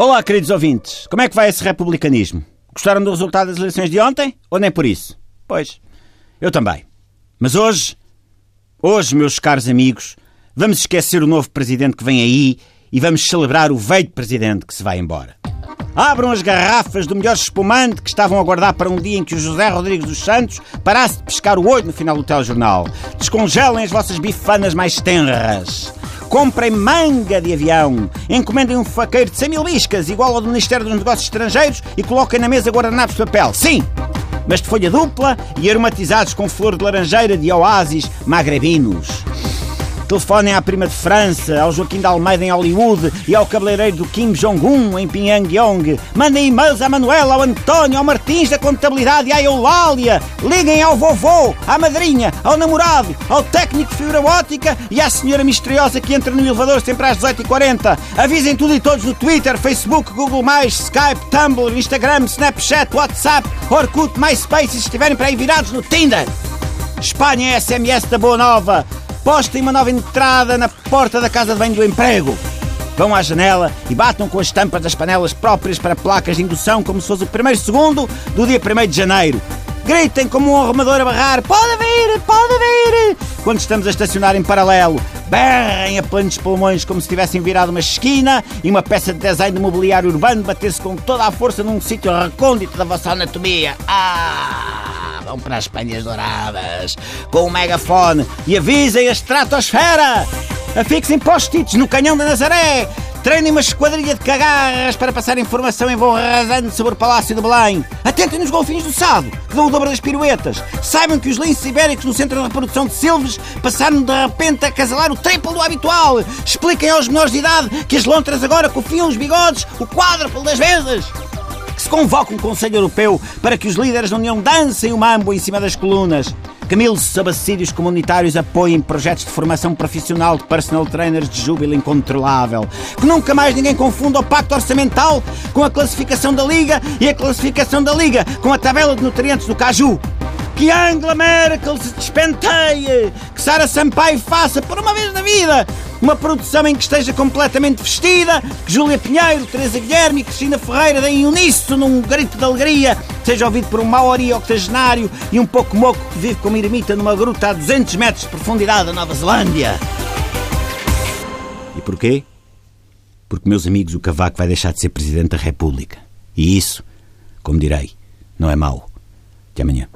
Olá, queridos ouvintes. Como é que vai esse republicanismo? Gostaram do resultado das eleições de ontem? Ou nem por isso? Pois, eu também. Mas hoje, hoje, meus caros amigos, vamos esquecer o novo presidente que vem aí e vamos celebrar o velho presidente que se vai embora. Abram as garrafas do melhor espumante que estavam a guardar para um dia em que o José Rodrigues dos Santos parasse de pescar o olho no final do telejornal. Descongelem as vossas bifanas mais tenras. Comprem manga de avião. Encomendem um faqueiro de 100 mil iscas, igual ao do Ministério dos Negócios Estrangeiros, e coloquem na mesa guardanapos de papel. Sim! Mas de folha dupla e aromatizados com flor de laranjeira de oásis magrebinos. Telefonem à prima de França, ao Joaquim de Almeida em Hollywood e ao cabeleireiro do Kim Jong-un em Pyongyang. Mandem e-mails à Manuela, ao António, ao Martins da Contabilidade e à Eulália. Liguem ao vovô, à madrinha, ao namorado, ao técnico de fibra ótica e à senhora misteriosa que entra no elevador sempre às 18h40. Avisem tudo e todos no Twitter, Facebook, Google+, Skype, Tumblr, Instagram, Snapchat, WhatsApp, Orkut, MySpace e se estiverem para aí virados no Tinder. Espanha é SMS da Boa Nova. Postem uma nova entrada na porta da casa de banho do emprego. Vão à janela e batam com as tampas das panelas próprias para placas de indução como se fosse o primeiro segundo do dia 1 de janeiro. Gritem como um arrumador a barrar, pode vir, pode vir, quando estamos a estacionar em paralelo. Berrem a plenos pulmões como se tivessem virado uma esquina e uma peça de desenho de mobiliário urbano batesse com toda a força num sítio recôndito da vossa anatomia. Ah! Vão para as Espanhas Douradas com o megafone e avisem a estratosfera! Afixem post-its no canhão da Nazaré! Treinem uma esquadrilha de cagarras para passar informação em voo rasante sobre o Palácio de Belém. Atentem nos golfinhos do Sado, que dão o dobro das piruetas. Saibam que os linces ibéricos no centro de reprodução de silves passaram de repente a casalar o triplo do habitual. Expliquem aos menores de idade que as lontras agora cofiam os bigodes o quádruplo das vezes se convoque um Conselho Europeu para que os líderes da União dancem o mambo em cima das colunas. Que mil subsídios comunitários apoiem projetos de formação profissional de personal trainers de júbilo incontrolável. Que nunca mais ninguém confunda o pacto orçamental com a classificação da Liga e a classificação da Liga com a tabela de nutrientes do caju que Angela Merkel se despenteie, que Sara Sampaio faça, por uma vez na vida, uma produção em que esteja completamente vestida, que Júlia Pinheiro, Teresa Guilherme e Cristina Ferreira deem uníssono num grito de alegria, seja ouvido por um maori octogenário e um pouco moco que vive como ermita numa gruta a 200 metros de profundidade da Nova Zelândia. E porquê? Porque, meus amigos, o Cavaco vai deixar de ser Presidente da República. E isso, como direi, não é mau. Até amanhã.